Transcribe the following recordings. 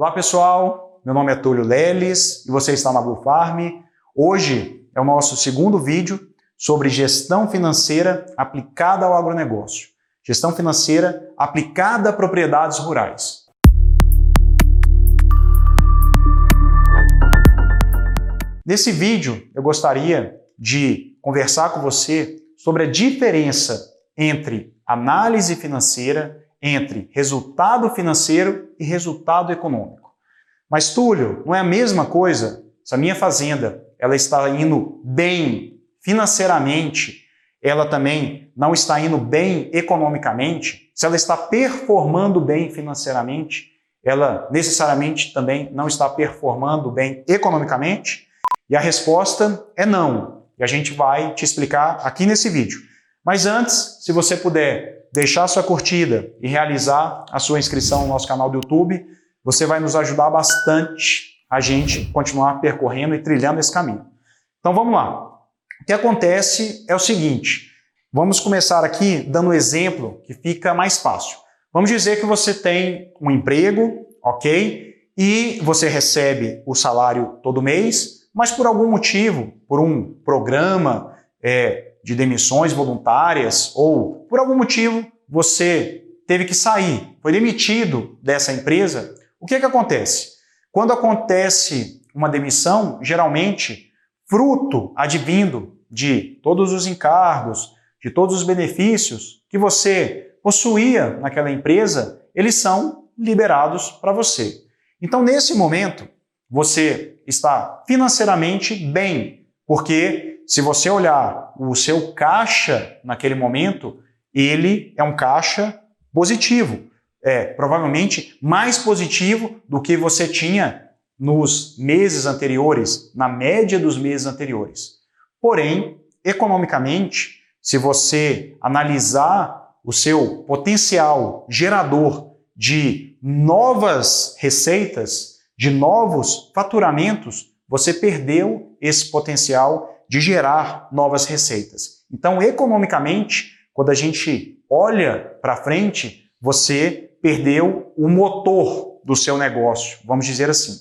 Olá pessoal, meu nome é Túlio Leles e você está na Blue Farm. Hoje é o nosso segundo vídeo sobre gestão financeira aplicada ao agronegócio. Gestão financeira aplicada a propriedades rurais. Nesse vídeo eu gostaria de conversar com você sobre a diferença entre análise financeira, entre resultado financeiro e resultado econômico. Mas Túlio, não é a mesma coisa se a minha fazenda ela está indo bem financeiramente, ela também não está indo bem economicamente, se ela está performando bem financeiramente, ela necessariamente também não está performando bem economicamente? E a resposta é não. E a gente vai te explicar aqui nesse vídeo. Mas antes, se você puder deixar sua curtida e realizar a sua inscrição no nosso canal do YouTube, você vai nos ajudar bastante a gente continuar percorrendo e trilhando esse caminho. Então vamos lá. O que acontece é o seguinte, vamos começar aqui dando um exemplo que fica mais fácil. Vamos dizer que você tem um emprego, ok? E você recebe o salário todo mês, mas por algum motivo, por um programa é, de demissões voluntárias ou por algum motivo você teve que sair, foi demitido dessa empresa, o que, que acontece? Quando acontece uma demissão, geralmente, fruto advindo de todos os encargos, de todos os benefícios que você possuía naquela empresa, eles são liberados para você. Então, nesse momento, você está financeiramente bem, porque se você olhar o seu caixa naquele momento, ele é um caixa positivo. É provavelmente mais positivo do que você tinha nos meses anteriores, na média dos meses anteriores. Porém, economicamente, se você analisar o seu potencial gerador de novas receitas, de novos faturamentos, você perdeu esse potencial de gerar novas receitas. Então, economicamente, quando a gente olha para frente, você perdeu o motor do seu negócio, vamos dizer assim.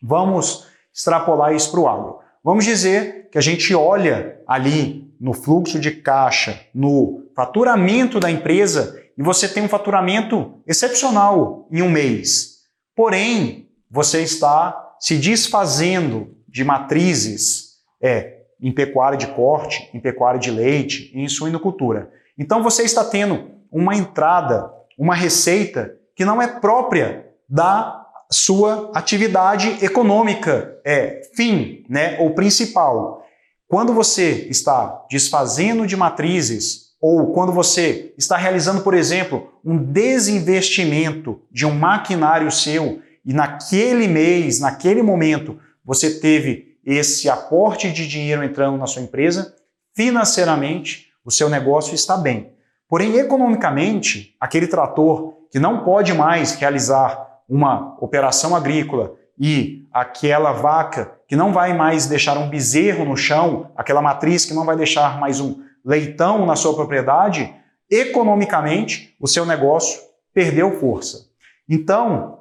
Vamos extrapolar isso para o agro. Vamos dizer que a gente olha ali no fluxo de caixa, no faturamento da empresa, e você tem um faturamento excepcional em um mês. Porém, você está se desfazendo de matrizes é, em pecuária de corte, em pecuária de leite, em suinocultura. Então você está tendo uma entrada, uma receita que não é própria da sua atividade econômica, é fim, né, ou principal. Quando você está desfazendo de matrizes ou quando você está realizando, por exemplo, um desinvestimento de um maquinário seu e naquele mês, naquele momento, você teve esse aporte de dinheiro entrando na sua empresa, financeiramente o seu negócio está bem. Porém, economicamente, aquele trator que não pode mais realizar uma operação agrícola e aquela vaca que não vai mais deixar um bezerro no chão, aquela matriz que não vai deixar mais um leitão na sua propriedade, economicamente o seu negócio perdeu força. Então,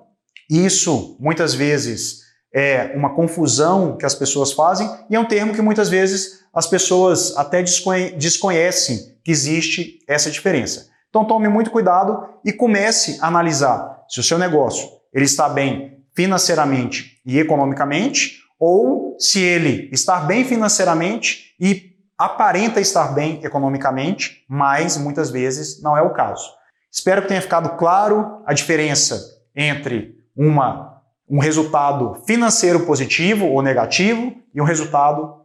isso, muitas vezes, é uma confusão que as pessoas fazem e é um termo que muitas vezes as pessoas até desconhecem que existe essa diferença. Então tome muito cuidado e comece a analisar se o seu negócio ele está bem financeiramente e economicamente ou se ele está bem financeiramente e aparenta estar bem economicamente, mas muitas vezes não é o caso. Espero que tenha ficado claro a diferença entre uma, um resultado financeiro positivo ou negativo e um resultado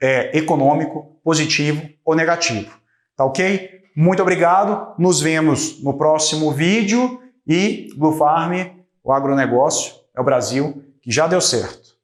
é, econômico positivo ou negativo. Tá ok? Muito obrigado. Nos vemos no próximo vídeo e Blue Farm, o agronegócio, é o Brasil que já deu certo.